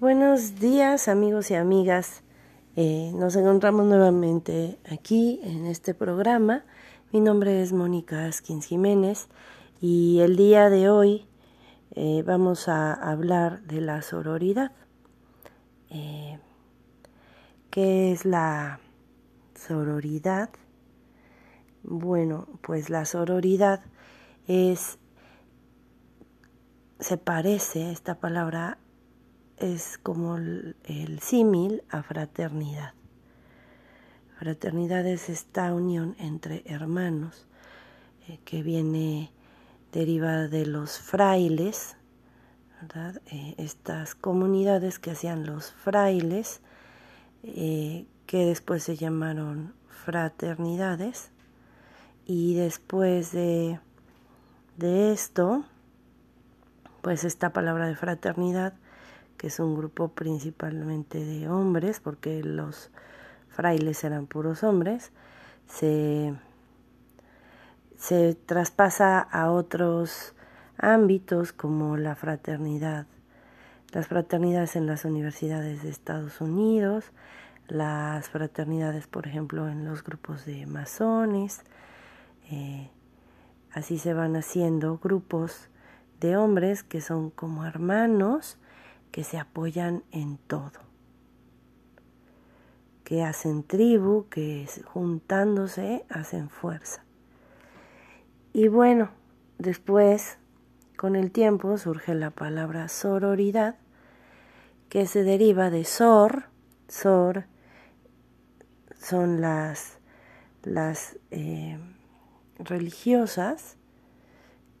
Buenos días amigos y amigas. Eh, nos encontramos nuevamente aquí en este programa. Mi nombre es Mónica Askins Jiménez y el día de hoy eh, vamos a hablar de la sororidad. Eh, ¿Qué es la sororidad? Bueno, pues la sororidad es, se parece esta palabra es como el, símil a fraternidad. Fraternidad es esta unión entre hermanos eh, que viene derivada de los frailes, eh, estas comunidades que hacían los frailes, eh, que después se llamaron fraternidades, y después de, de esto, pues esta palabra de fraternidad que es un grupo principalmente de hombres, porque los frailes eran puros hombres, se, se traspasa a otros ámbitos como la fraternidad, las fraternidades en las universidades de Estados Unidos, las fraternidades, por ejemplo, en los grupos de masones, eh, así se van haciendo grupos de hombres que son como hermanos, que se apoyan en todo, que hacen tribu, que juntándose hacen fuerza. Y bueno, después, con el tiempo, surge la palabra sororidad, que se deriva de sor, sor son las, las eh, religiosas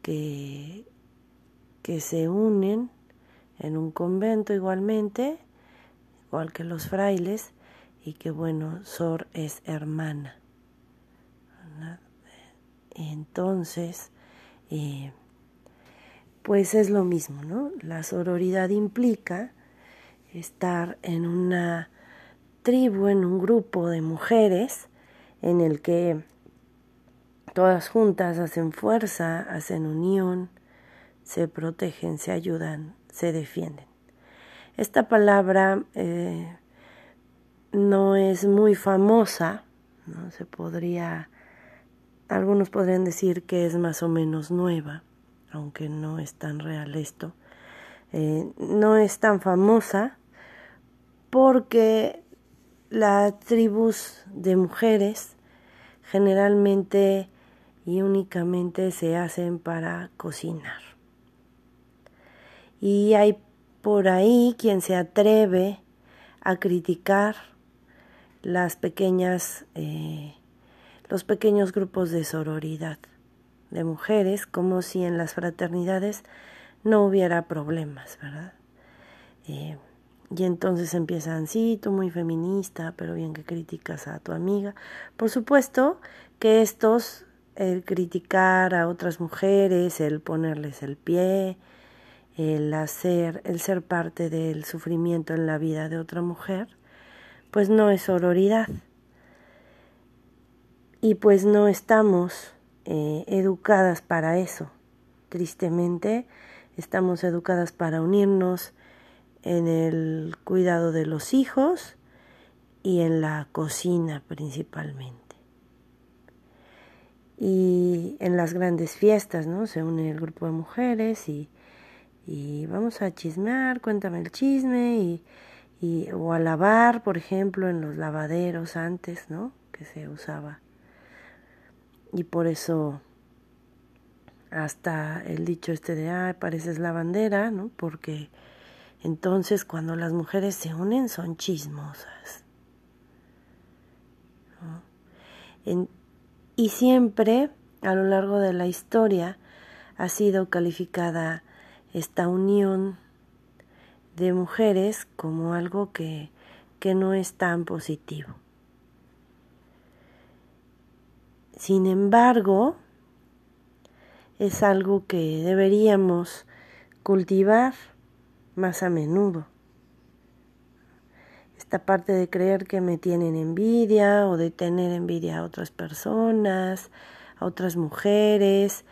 que, que se unen en un convento igualmente, igual que los frailes, y que bueno, Sor es hermana. Entonces, eh, pues es lo mismo, ¿no? La sororidad implica estar en una tribu, en un grupo de mujeres en el que todas juntas hacen fuerza, hacen unión, se protegen, se ayudan, se defienden. Esta palabra eh, no es muy famosa, ¿no? se podría, algunos podrían decir que es más o menos nueva, aunque no es tan real esto. Eh, no es tan famosa porque las tribus de mujeres generalmente y únicamente se hacen para cocinar y hay por ahí quien se atreve a criticar las pequeñas eh, los pequeños grupos de sororidad de mujeres como si en las fraternidades no hubiera problemas, ¿verdad? Eh, y entonces empiezan, sí, tú muy feminista, pero bien que criticas a tu amiga. Por supuesto que estos, el criticar a otras mujeres, el ponerles el pie, el hacer, el ser parte del sufrimiento en la vida de otra mujer, pues no es sororidad. Y pues no estamos eh, educadas para eso. Tristemente, estamos educadas para unirnos en el cuidado de los hijos y en la cocina principalmente. Y en las grandes fiestas, ¿no? Se une el grupo de mujeres y y vamos a chismear, cuéntame el chisme y, o a lavar, por ejemplo, en los lavaderos antes, ¿no? Que se usaba. Y por eso hasta el dicho este de, ay, pareces lavandera, ¿no? Porque entonces cuando las mujeres se unen son chismosas. y siempre, a lo largo de la historia, ha sido calificada esta unión de mujeres como algo que, que no es tan positivo. Sin embargo, es algo que deberíamos cultivar más a menudo. Esta parte de creer que me tienen envidia o de tener envidia a otras personas, a otras mujeres,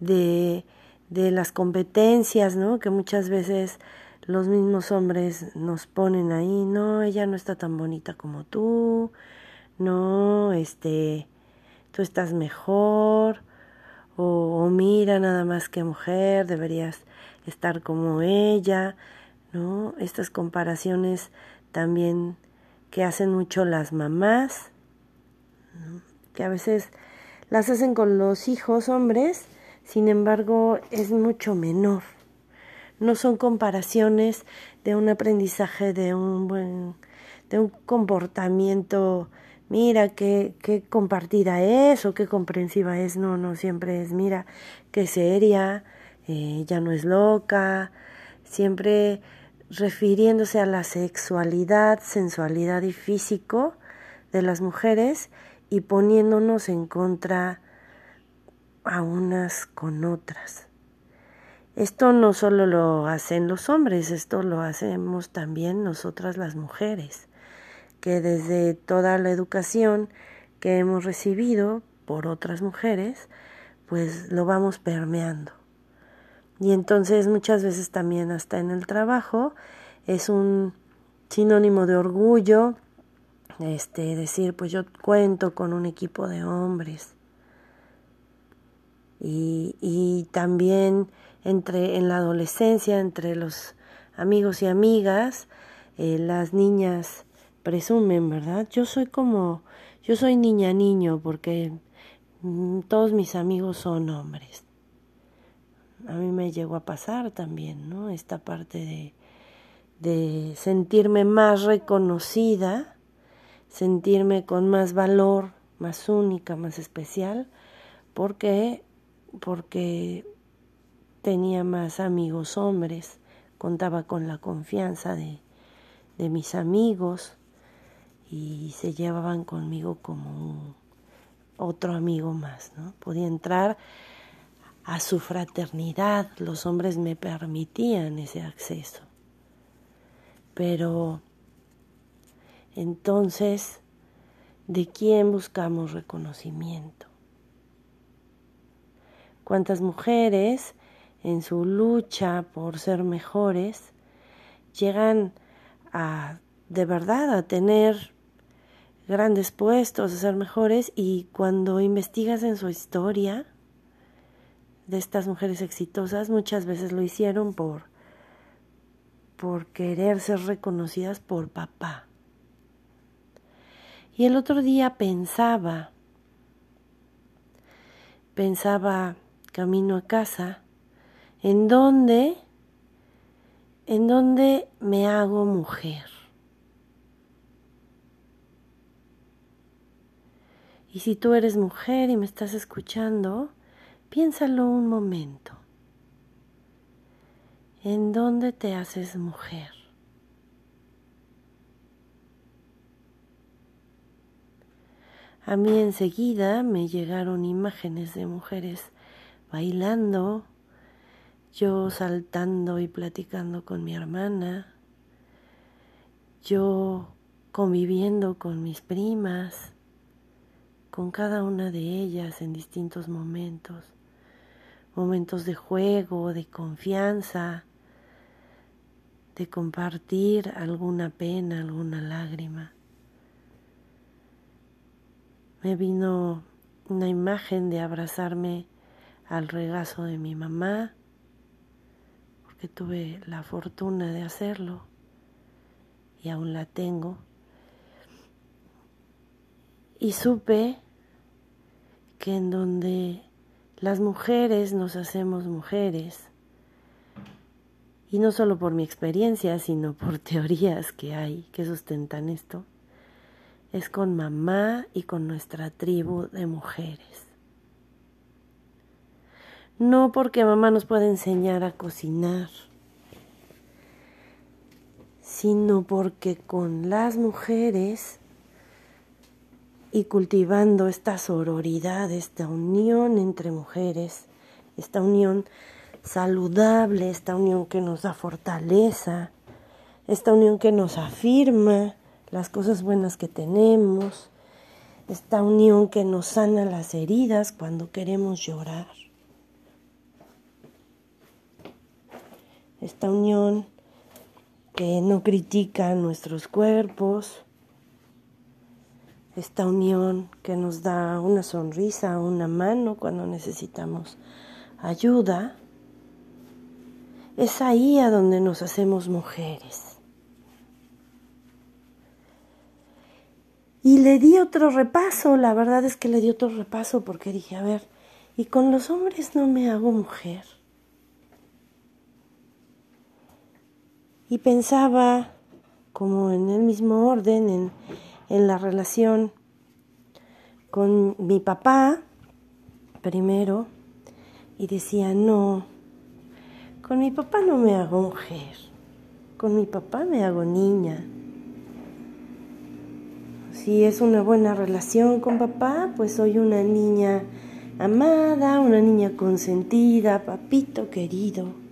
de de las competencias, ¿no? Que muchas veces los mismos hombres nos ponen ahí, no, ella no está tan bonita como tú, no, este, tú estás mejor, o, o mira nada más que mujer, deberías estar como ella, ¿no? Estas comparaciones también que hacen mucho las mamás, que a veces las hacen con los hijos hombres, sin embargo es mucho menor. No son comparaciones de un aprendizaje, de un buen, de un comportamiento, mira qué, qué compartida es o qué comprensiva es, no, no, siempre es, mira qué seria, eh, ya no es loca, siempre refiriéndose a la sexualidad, sensualidad y físico de las mujeres y poniéndonos en contra a unas con otras. Esto no solo lo hacen los hombres, esto lo hacemos también nosotras las mujeres, que desde toda la educación que hemos recibido por otras mujeres, pues lo vamos permeando. Y entonces muchas veces también hasta en el trabajo es un sinónimo de orgullo, este, decir, pues yo cuento con un equipo de hombres. Y, también entre, en la adolescencia, entre los amigos y amigas, eh, las niñas presumen, ¿verdad? Yo soy como, yo soy niña niño porque mm, todos mis amigos son hombres. A mí me llegó a pasar también, ¿no? Esta parte de, de sentirme más reconocida sentirme con más valor, más única, más especial, porque porque tenía más amigos hombres, contaba con la confianza de, de mis amigos y se llevaban conmigo como un, otro amigo más, ¿no? Podía entrar a su fraternidad, los hombres me permitían ese acceso. Pero entonces, ¿de quién buscamos reconocimiento? ¿Cuántas mujeres en su lucha por ser mejores llegan a de verdad a tener grandes puestos, a ser mejores y cuando investigas en su historia de estas mujeres exitosas, muchas veces lo hicieron por por querer ser reconocidas por papá. Y el otro día pensaba, pensaba camino a casa, en dónde, en dónde me hago mujer. Y si tú eres mujer y me estás escuchando, piénsalo un momento. ¿En dónde te haces mujer? A mí enseguida me llegaron imágenes de mujeres bailando, yo saltando y platicando con mi hermana, yo conviviendo con mis primas, con cada una de ellas en distintos momentos, momentos de juego, de confianza, de compartir alguna pena, alguna lágrima. Me vino una imagen de abrazarme al regazo de mi mamá, porque tuve la fortuna de hacerlo y aún la tengo. Y supe que en donde las mujeres nos hacemos mujeres, y no solo por mi experiencia, sino por teorías que hay que sustentan esto, es con mamá y con nuestra tribu de mujeres. No porque mamá nos pueda enseñar a cocinar, sino porque con las mujeres y cultivando esta sororidad, esta unión entre mujeres, esta unión saludable, esta unión que nos da fortaleza, esta unión que nos afirma, las cosas buenas que tenemos, esta unión que nos sana las heridas cuando queremos llorar, esta unión que no critica nuestros cuerpos, esta unión que nos da una sonrisa, una mano cuando necesitamos ayuda, es ahí a donde nos hacemos mujeres. Y le di otro repaso, la verdad es que le di otro repaso porque dije, a ver, ¿y con los hombres no me hago mujer? Y pensaba como en el mismo orden, en, en la relación con mi papá primero, y decía, no, con mi papá no me hago mujer, con mi papá me hago niña. Si es una buena relación con papá, pues soy una niña amada, una niña consentida, papito querido.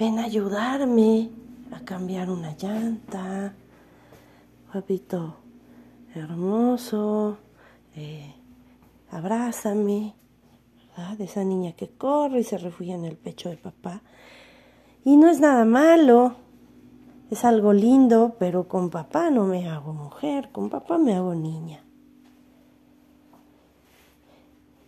Ven a ayudarme a cambiar una llanta, papito hermoso, eh, abrázame de esa niña que corre y se refugia en el pecho de papá. Y no es nada malo, es algo lindo, pero con papá no me hago mujer, con papá me hago niña.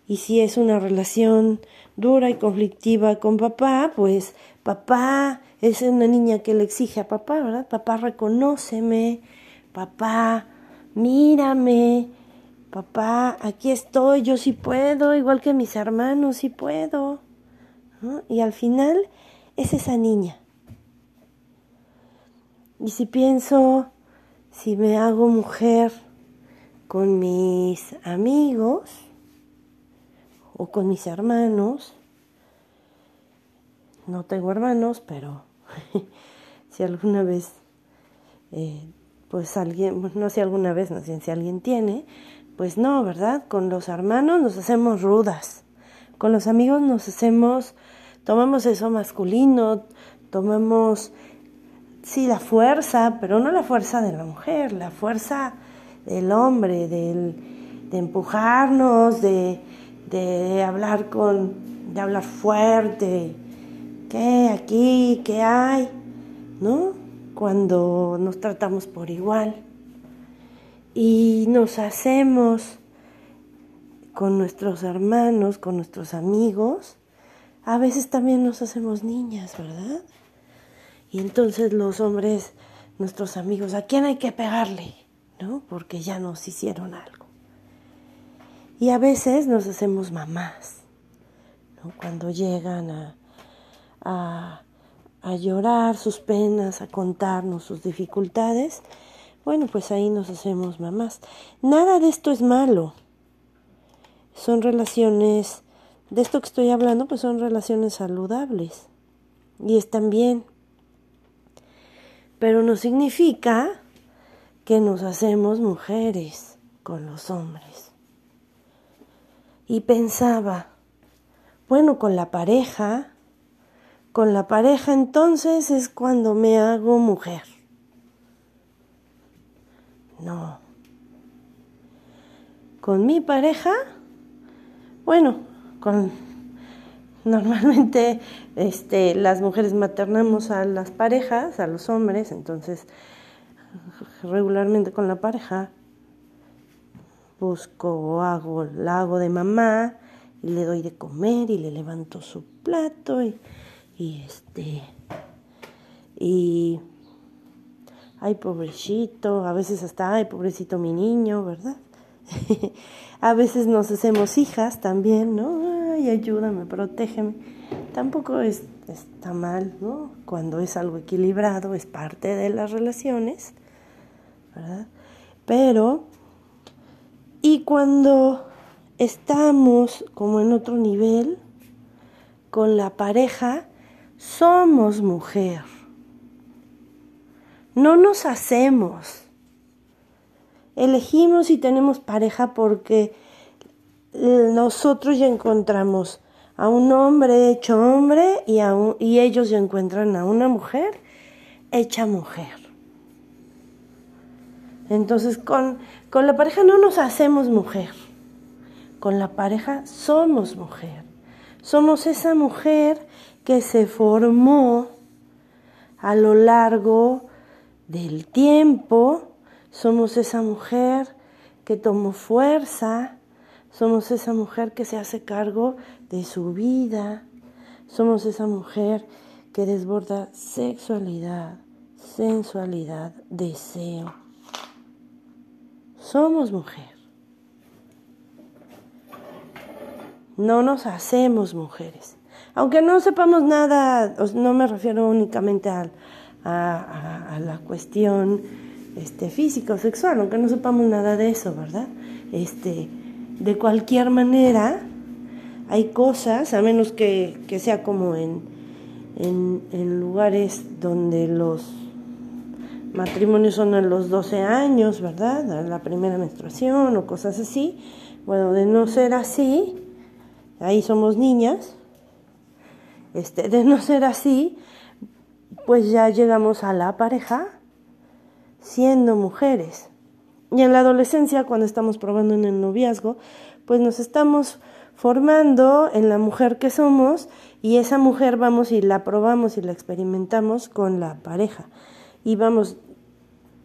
Y si es una relación dura y conflictiva con papá, pues papá es una niña que le exige a papá, ¿verdad? Papá reconóceme, papá mírame, papá, aquí estoy, yo sí puedo, igual que mis hermanos, sí puedo. Y al final es esa niña. Y si pienso, si me hago mujer con mis amigos o con mis hermanos, no tengo hermanos, pero si alguna vez, eh, pues alguien, no sé alguna vez, no sé si alguien tiene, pues no, ¿verdad? Con los hermanos nos hacemos rudas, con los amigos nos hacemos, tomamos eso masculino, tomamos, sí, la fuerza, pero no la fuerza de la mujer, la fuerza del hombre, del, de empujarnos, de, de hablar con, de hablar fuerte, ¿qué aquí, qué hay? ¿No? Cuando nos tratamos por igual y nos hacemos con nuestros hermanos, con nuestros amigos, a veces también nos hacemos niñas, ¿verdad? Y entonces los hombres, nuestros amigos, ¿a quién hay que pegarle? ¿No? Porque ya nos hicieron algo. Y a veces nos hacemos mamás, ¿no? Cuando llegan a, a, llorar sus penas, a contarnos sus dificultades, bueno, pues ahí nos hacemos mamás. Nada de esto es malo. Son relaciones, de esto que estoy hablando, pues son relaciones saludables. Y están bien. Pero no significa que nos hacemos mujeres con los hombres. Y pensaba, bueno, con la pareja, con la pareja entonces es cuando me hago mujer. No. Con mi pareja, bueno, con normalmente este, las mujeres maternamos a las parejas, a los hombres, entonces regularmente con la pareja busco o hago, la hago de mamá y le doy de comer y le levanto su plato y, y este y ay pobrecito, a veces hasta, ay pobrecito mi niño, ¿verdad? a veces nos hacemos hijas también, ¿no? Ay, ayúdame, protégeme. Tampoco es, está mal, ¿no? Cuando es algo equilibrado, es parte de las relaciones, ¿verdad? Pero, y cuando estamos como en otro nivel, con la pareja, somos mujer no nos hacemos. Elegimos y tenemos pareja porque nosotros ya encontramos a un hombre hecho hombre y, a y ellos ya encuentran a una mujer hecha mujer. Entonces con, con la pareja no nos hacemos mujer, con la pareja somos mujer. Somos esa mujer que se formó a lo largo del tiempo, somos esa mujer que tomó fuerza, somos esa mujer que se hace cargo de su vida, somos esa mujer que desborda sexualidad, sensualidad, deseo. Somos mujer. No nos hacemos mujeres. Aunque no sepamos nada, no me refiero únicamente a, a, la cuestión este, física o sexual, aunque no sepamos nada de eso, ¿verdad? Este, de cualquier manera, hay cosas, a menos que, sea como en, en, lugares donde los matrimonios son a los 12 años, ¿verdad? La primera menstruación o cosas así. Bueno, de no ser así, ahí somos niñas, este, de no ser así, pues ya llegamos a la pareja siendo mujeres. Y en la adolescencia, cuando estamos probando en el noviazgo, pues nos estamos formando en la mujer que somos y esa mujer vamos y la probamos y la experimentamos con la pareja. Y vamos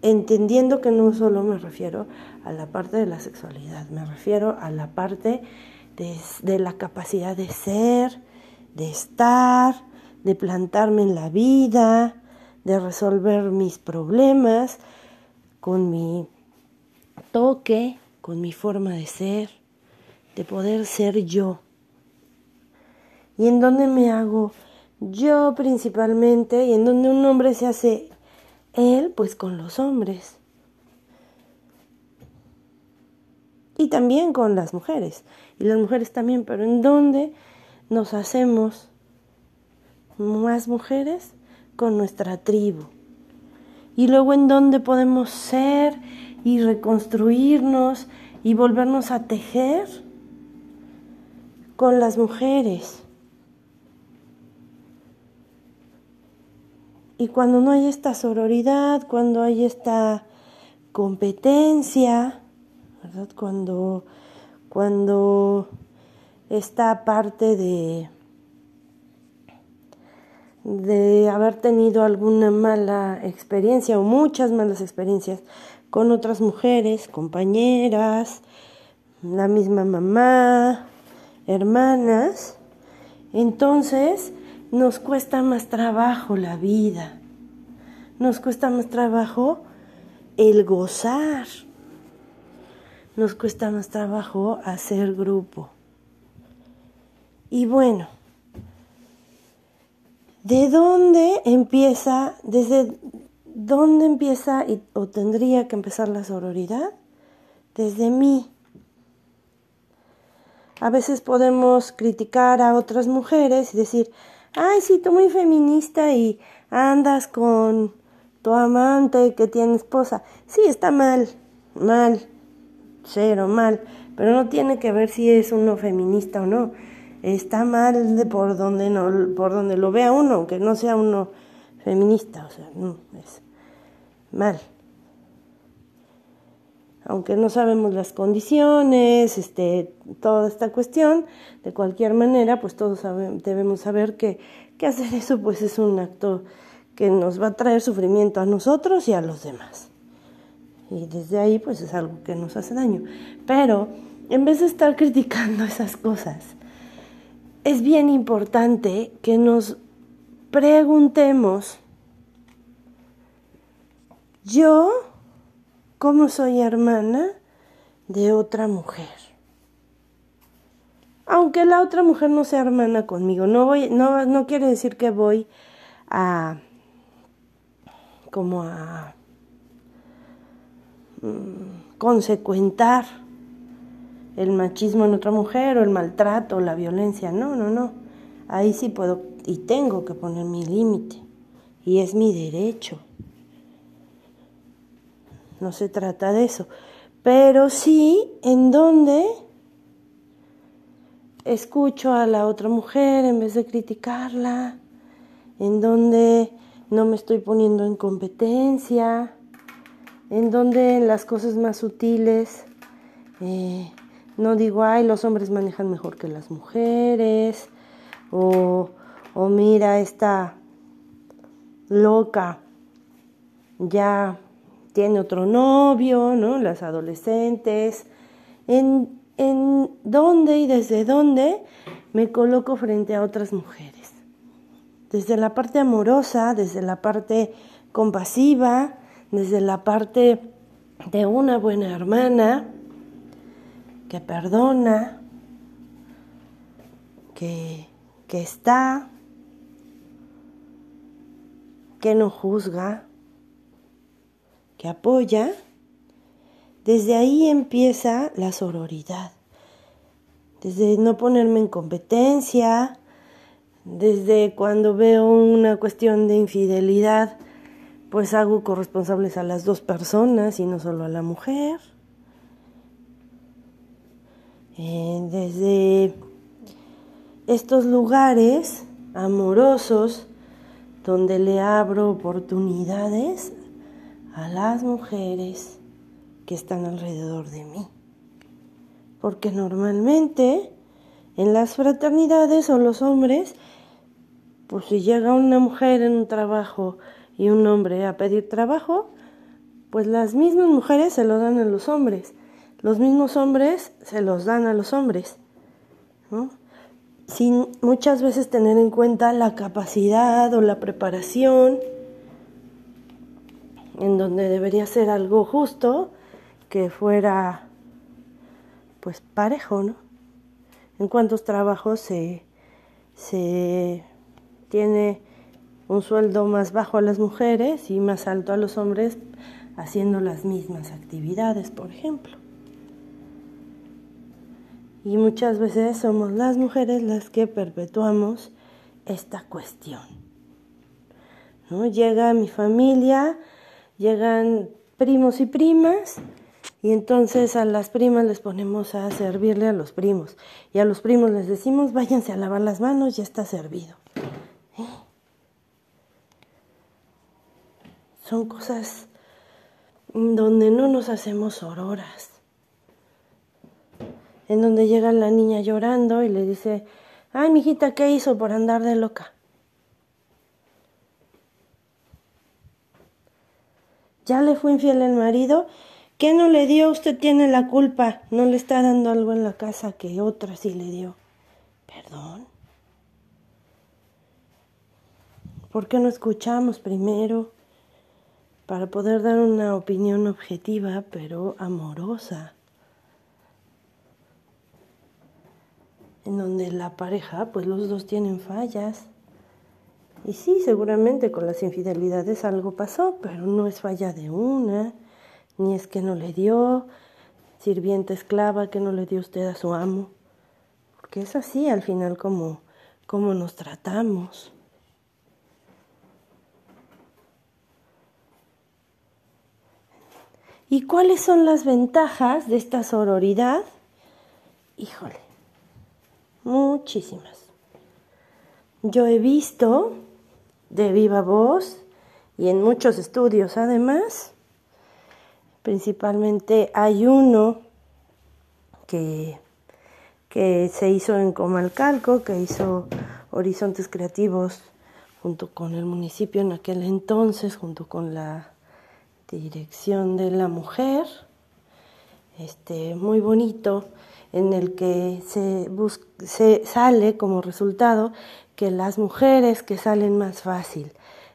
entendiendo que no solo me refiero a la parte de la sexualidad, me refiero a la parte de, de la capacidad de ser, de estar, de plantarme en la vida, de resolver mis problemas con mi toque, con mi forma de ser, de poder ser yo. Y en donde me hago yo principalmente, y en donde un hombre se hace él, pues con los hombres. Y también con las mujeres. Y las mujeres también, pero en donde nos hacemos más mujeres con nuestra tribu. Y luego en dónde podemos ser y reconstruirnos y volvernos a tejer con las mujeres. Y cuando no hay esta sororidad, cuando hay esta competencia, ¿verdad? Cuando, cuando esta parte de, de haber tenido alguna mala experiencia o muchas malas experiencias con otras mujeres, compañeras, la misma mamá, hermanas, entonces nos cuesta más trabajo la vida, nos cuesta más trabajo el gozar, nos cuesta más trabajo hacer grupo. Y bueno, ¿de dónde empieza, desde dónde empieza o tendría que empezar la sororidad? Desde mí. A veces podemos criticar a otras mujeres y decir, ay, sí, tú muy feminista y andas con tu amante que tiene esposa. Sí, está mal, mal, cero, mal, pero no tiene que ver si es uno feminista o no está mal por donde no por donde lo vea uno aunque no sea uno feminista o sea no es mal. Aunque no sabemos las condiciones este toda esta cuestión de cualquier manera pues todos debemos saber que, que hacer eso pues es un acto que nos va a traer sufrimiento a nosotros y a los demás. Y desde ahí pues es algo que nos hace daño. Pero en vez de estar criticando esas cosas es bien importante que nos preguntemos, yo, ¿cómo soy hermana de otra mujer? Aunque la otra mujer no sea hermana conmigo, no, voy, no, no quiere decir que voy a como a mm, consecuentar el machismo en otra mujer o el maltrato o la violencia. No, no, no. Ahí sí puedo y tengo que poner mi límite. Y es mi derecho. No se trata de eso. Pero sí en donde escucho a la otra mujer en vez de criticarla, en donde no me estoy poniendo en competencia, en donde las cosas más sutiles eh, no digo, ay, los hombres manejan mejor que las mujeres, o, o mira esta loca, ya tiene otro novio, ¿no? Las adolescentes. ¿En, en dónde y desde dónde me coloco frente a otras mujeres? Desde la parte amorosa, desde la parte compasiva, desde la parte de una buena hermana que perdona, que, que está, que no juzga, que apoya, desde ahí empieza la sororidad. Desde no ponerme en competencia, desde cuando veo una cuestión de infidelidad, pues hago corresponsables a las dos personas y no solo a la mujer. Eh, desde estos lugares amorosos donde le abro oportunidades a las mujeres que están alrededor de mí. Porque normalmente en las fraternidades o los hombres, pues si llega una mujer en un trabajo y un hombre a pedir trabajo, pues las mismas mujeres se lo dan a los hombres, los mismos hombres se los dan a los hombres, sin muchas veces tener en cuenta la capacidad o la preparación en donde debería ser algo justo, que fuera pues parejo, ¿no? En cuántos trabajos se tiene un sueldo más bajo a las mujeres y más alto a los hombres haciendo las mismas actividades, por ejemplo. Y muchas veces somos las mujeres las que perpetuamos esta cuestión. ¿No? Llega mi familia llegan primos y primas y entonces a las primas les ponemos a servirle a los primos y a los primos les decimos váyanse a lavar las manos, ya está servido. ¿Eh? Son cosas donde no nos hacemos auroras, en donde llega la niña llorando y le dice, ay, mijita, ¿qué hizo por andar de loca? ya le fue infiel el marido, ¿qué no le dio? Usted tiene la culpa, no le está dando algo en la casa que otra sí le dio. Perdón. ¿Por qué no escuchamos primero para poder dar una opinión objetiva pero amorosa? En donde la pareja, pues los dos tienen fallas. Y sí, seguramente con las infidelidades algo pasó, pero no es falla de una, ni es que no le dio, sirvienta esclava que no le dio usted a su amo, porque es así al final como, como nos tratamos. ¿Y cuáles son las ventajas de esta sororidad? Híjole, muchísimas. Yo he visto de viva voz y en muchos estudios además. Principalmente hay uno que, que se hizo en Comalcalco, que hizo Horizontes Creativos junto con el municipio en aquel entonces, junto con la dirección de la mujer, este, muy bonito, en el que se, sale como resultado que las mujeres que salen más fácil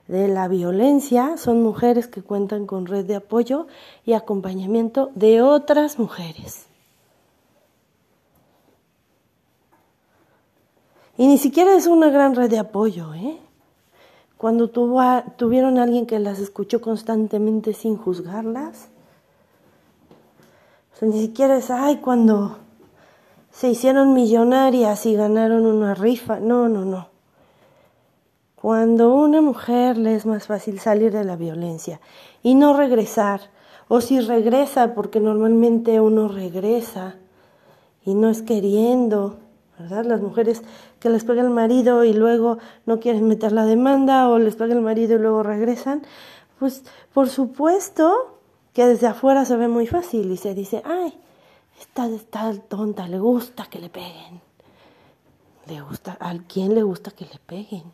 de la violencia son mujeres que cuentan con red de apoyo y acompañamiento de otras mujeres. Y ni siquiera es una gran red de apoyo, ¿eh? Cuando tuvo tuvieron a alguien que las escuchó constantemente sin juzgarlas. O sea, ni siquiera es, ay, cuando se hicieron millonarias y ganaron una rifa. No, no, no. Cuando a una mujer le es más fácil salir de la violencia y no regresar, o si regresa, porque normalmente uno regresa y no es queriendo, ¿verdad? Las mujeres que les pega el marido y luego no quieren meter la demanda o les pega el marido y luego regresan, pues por supuesto que desde afuera se ve muy fácil y se dice, ay, esta, esta tonta, le gusta que le peguen. Le gusta, ¿a quién le gusta que le peguen?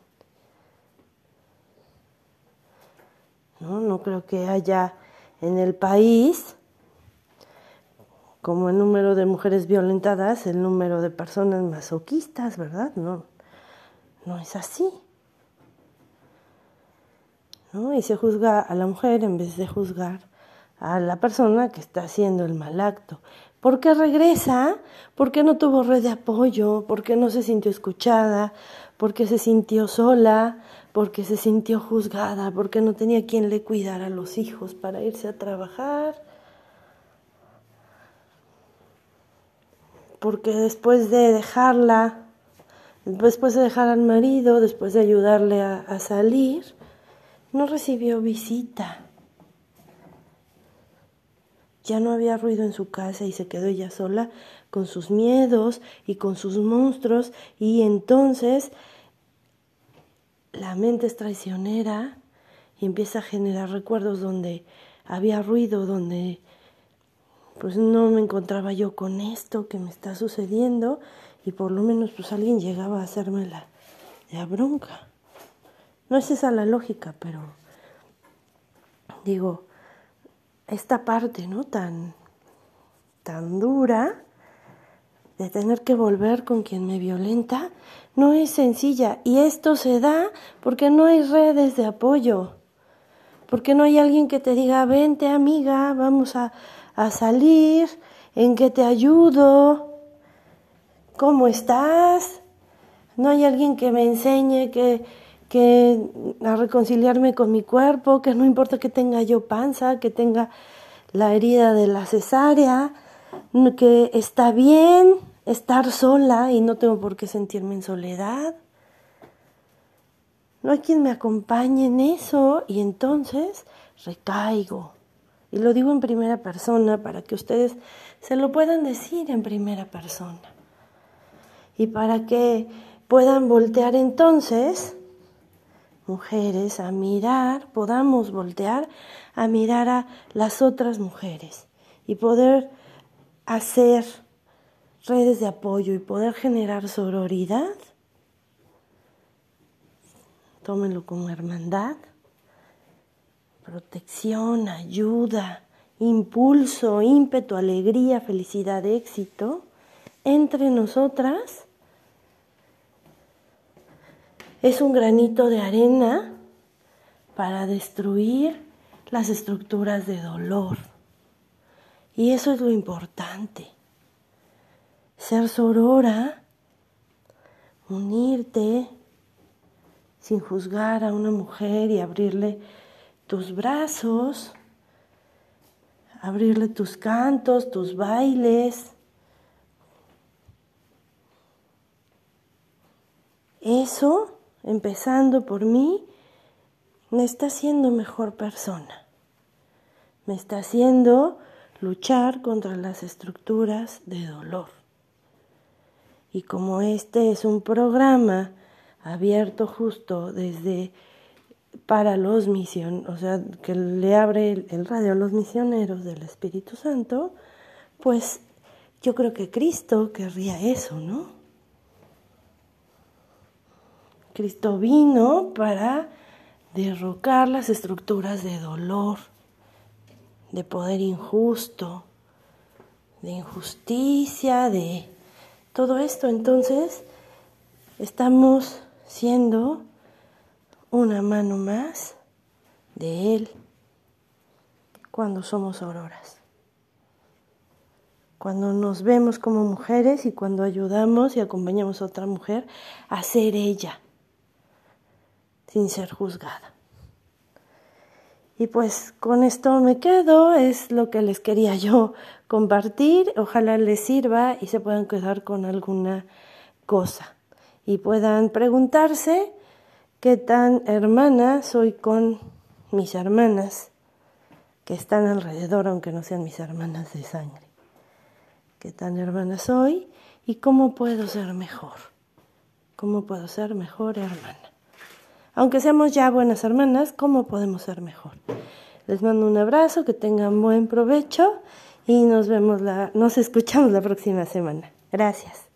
¿no? No creo que haya en el país, como el número de mujeres violentadas, el número de personas masoquistas, ¿verdad? No, no es así. ¿no? Y se juzga a la mujer en vez de juzgar a la persona que está haciendo el mal acto. ¿Por qué regresa? ¿Por qué no tuvo red de apoyo? ¿Por qué no se sintió escuchada? ¿Por qué se sintió sola? ¿Por qué se sintió juzgada? ¿Por qué no tenía quien le cuidara a los hijos para irse a trabajar? Porque después de dejarla, después de dejar al marido, después de ayudarle a, a salir, no recibió visita. Ya no había ruido en su casa y se quedó ella sola con sus miedos y con sus monstruos y entonces la mente es traicionera y empieza a generar recuerdos donde había ruido, donde pues no me encontraba yo con esto que me está sucediendo y por lo menos pues alguien llegaba a hacerme la, la bronca. No es esa la lógica, pero digo, esta parte, ¿no? Tan, tan dura de tener que volver con quien me violenta, no es sencilla. Y esto se da porque no hay redes de apoyo, porque no hay alguien que te diga, vente amiga, vamos a, a salir, en que te ayudo, ¿cómo estás? No hay alguien que me enseñe que que a reconciliarme con mi cuerpo, que no importa que tenga yo panza, que tenga la herida de la cesárea, que está bien estar sola y no tengo por qué sentirme en soledad. No hay quien me acompañe en eso y entonces recaigo. Y lo digo en primera persona para que ustedes se lo puedan decir en primera persona. Y para que puedan voltear entonces mujeres a mirar, podamos voltear a mirar a las otras mujeres y poder hacer redes de apoyo y poder generar sororidad. Tómenlo como hermandad, protección, ayuda, impulso, ímpetu, alegría, felicidad, éxito entre nosotras es un granito de arena para destruir las estructuras de dolor. Y eso es lo importante. Ser sorora, unirte sin juzgar a una mujer y abrirle tus brazos, abrirle tus cantos, tus bailes. Eso empezando por mí, me está haciendo mejor persona. Me está haciendo luchar contra las estructuras de dolor. Y como este es un programa abierto justo desde para los misioneros, o sea, que le abre el, radio a los misioneros del Espíritu Santo, pues yo creo que Cristo querría eso, ¿no? Cristo vino para derrocar las estructuras de dolor, de poder injusto, de injusticia, de todo esto. Entonces, estamos siendo una mano más de Él cuando somos auroras. Cuando nos vemos como mujeres y cuando ayudamos y acompañamos a otra mujer a ser ella sin ser juzgada. Y pues con esto me quedo, es lo que les quería yo compartir, ojalá les sirva y se puedan quedar con alguna cosa y puedan preguntarse qué tan hermana soy con mis hermanas que están alrededor, aunque no sean mis hermanas de sangre. Qué tan hermana soy y cómo puedo ser mejor. ¿Cómo puedo ser mejor hermana? Aunque seamos ya buenas hermanas, ¿cómo podemos ser mejor? Les mando un abrazo, que tengan buen provecho y nos vemos la, nos escuchamos la próxima semana. Gracias.